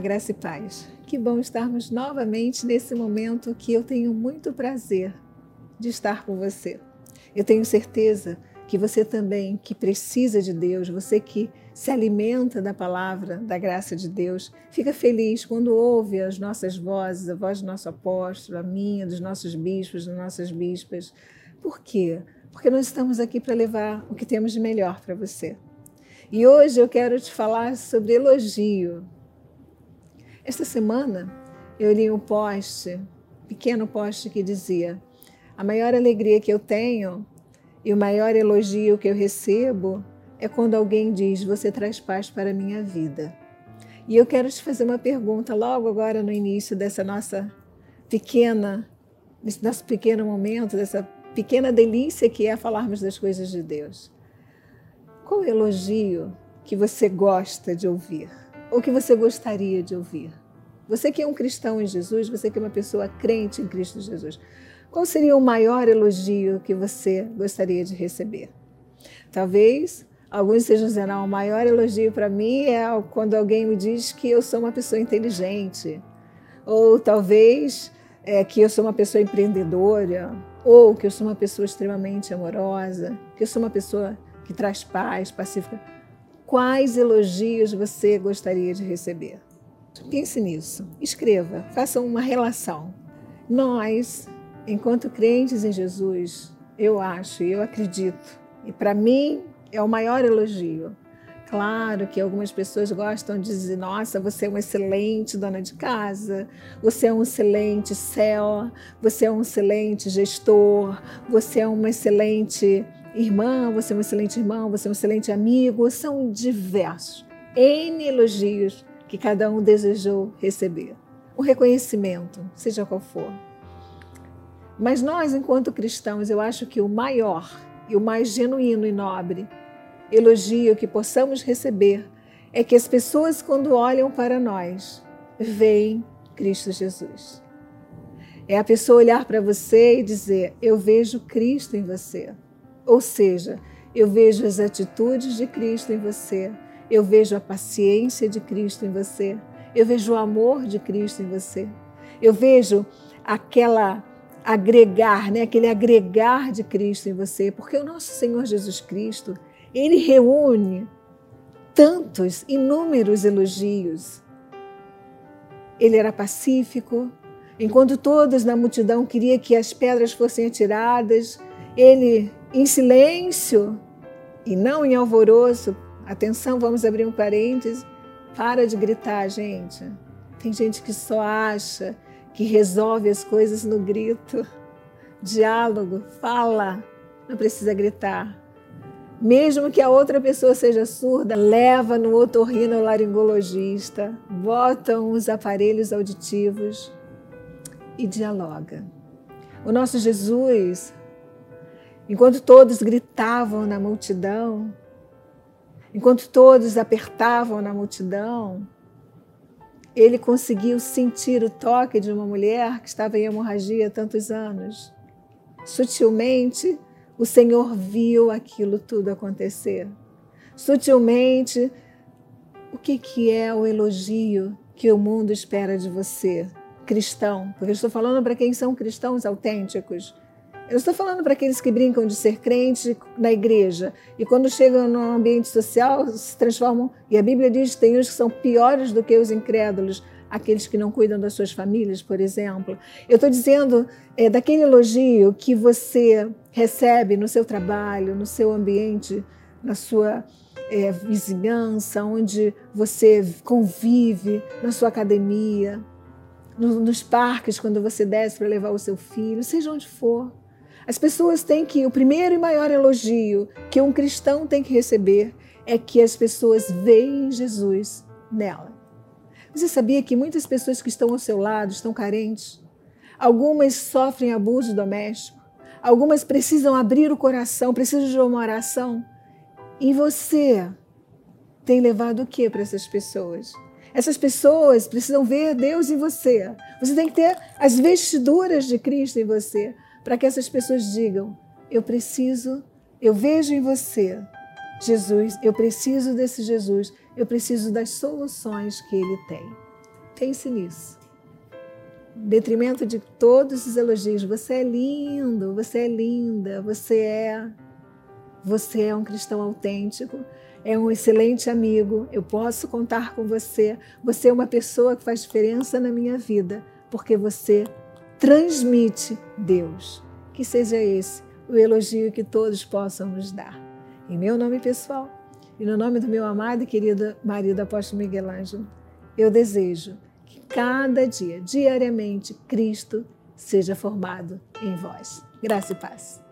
Graça e paz. Que bom estarmos novamente nesse momento que eu tenho muito prazer de estar com você. Eu tenho certeza que você também, que precisa de Deus, você que se alimenta da palavra, da graça de Deus, fica feliz quando ouve as nossas vozes, a voz do nosso apóstolo, a minha, dos nossos bispos, das nossas bispas. Por quê? Porque nós estamos aqui para levar o que temos de melhor para você. E hoje eu quero te falar sobre elogio. Esta semana eu li um post, pequeno post que dizia: a maior alegria que eu tenho e o maior elogio que eu recebo é quando alguém diz: Você traz paz para a minha vida. E eu quero te fazer uma pergunta logo agora no início dessa nossa pequena, desse nosso pequeno momento, dessa pequena delícia que é falarmos das coisas de Deus. Qual elogio que você gosta de ouvir? Ou que você gostaria de ouvir? Você que é um cristão em Jesus, você que é uma pessoa crente em Cristo Jesus, qual seria o maior elogio que você gostaria de receber? Talvez alguns estejam dizendo, ah, o maior elogio para mim é quando alguém me diz que eu sou uma pessoa inteligente, ou talvez é, que eu sou uma pessoa empreendedora, ou que eu sou uma pessoa extremamente amorosa, que eu sou uma pessoa que traz paz, pacífica. Quais elogios você gostaria de receber? Pense nisso, escreva, faça uma relação. Nós, enquanto crentes em Jesus, eu acho eu acredito, e para mim é o maior elogio. Claro que algumas pessoas gostam de dizer: nossa, você é uma excelente dona de casa, você é um excelente céu, você é um excelente gestor, você é uma excelente irmã, você é um excelente irmão, você é um excelente amigo, são diversos, N elogios que cada um desejou receber. Um reconhecimento, seja qual for. Mas nós, enquanto cristãos, eu acho que o maior e o mais genuíno e nobre elogio que possamos receber é que as pessoas, quando olham para nós, veem Cristo Jesus. É a pessoa olhar para você e dizer: Eu vejo Cristo em você. Ou seja, eu vejo as atitudes de Cristo em você, eu vejo a paciência de Cristo em você, eu vejo o amor de Cristo em você, eu vejo aquela agregar, né, aquele agregar de Cristo em você, porque o nosso Senhor Jesus Cristo, ele reúne tantos, inúmeros elogios. Ele era pacífico, enquanto todos na multidão queriam que as pedras fossem atiradas, ele em silêncio e não em alvoroço. Atenção, vamos abrir um parênteses. Para de gritar, gente. Tem gente que só acha que resolve as coisas no grito. Diálogo, fala, não precisa gritar. Mesmo que a outra pessoa seja surda, leva no otorrinolaringologista, botam os aparelhos auditivos e dialoga. O nosso Jesus Enquanto todos gritavam na multidão, enquanto todos apertavam na multidão, ele conseguiu sentir o toque de uma mulher que estava em hemorragia há tantos anos. Sutilmente, o Senhor viu aquilo tudo acontecer. Sutilmente, o que, que é o elogio que o mundo espera de você, cristão? Porque estou falando para quem são cristãos autênticos eu estou falando para aqueles que brincam de ser crente na igreja e quando chegam no ambiente social se transformam, e a Bíblia diz que tem uns que são piores do que os incrédulos, aqueles que não cuidam das suas famílias, por exemplo. Eu estou dizendo é, daquele elogio que você recebe no seu trabalho, no seu ambiente, na sua é, vizinhança, onde você convive, na sua academia, no, nos parques, quando você desce para levar o seu filho, seja onde for. As pessoas têm que, o primeiro e maior elogio que um cristão tem que receber é que as pessoas veem Jesus nela. Você sabia que muitas pessoas que estão ao seu lado estão carentes? Algumas sofrem abuso doméstico, algumas precisam abrir o coração, precisam de uma oração. E você tem levado o que para essas pessoas? Essas pessoas precisam ver Deus em você. Você tem que ter as vestiduras de Cristo em você para que essas pessoas digam: eu preciso, eu vejo em você Jesus, eu preciso desse Jesus, eu preciso das soluções que ele tem. Pense nisso. Em detrimento de todos os elogios, você é lindo, você é linda, você é você é um cristão autêntico, é um excelente amigo, eu posso contar com você. Você é uma pessoa que faz diferença na minha vida, porque você transmite Deus. Que seja esse o elogio que todos possam nos dar. Em meu nome pessoal e no nome do meu amado e querido marido apóstolo Miguel Ângelo, eu desejo que cada dia, diariamente, Cristo seja formado em vós. Graça e paz.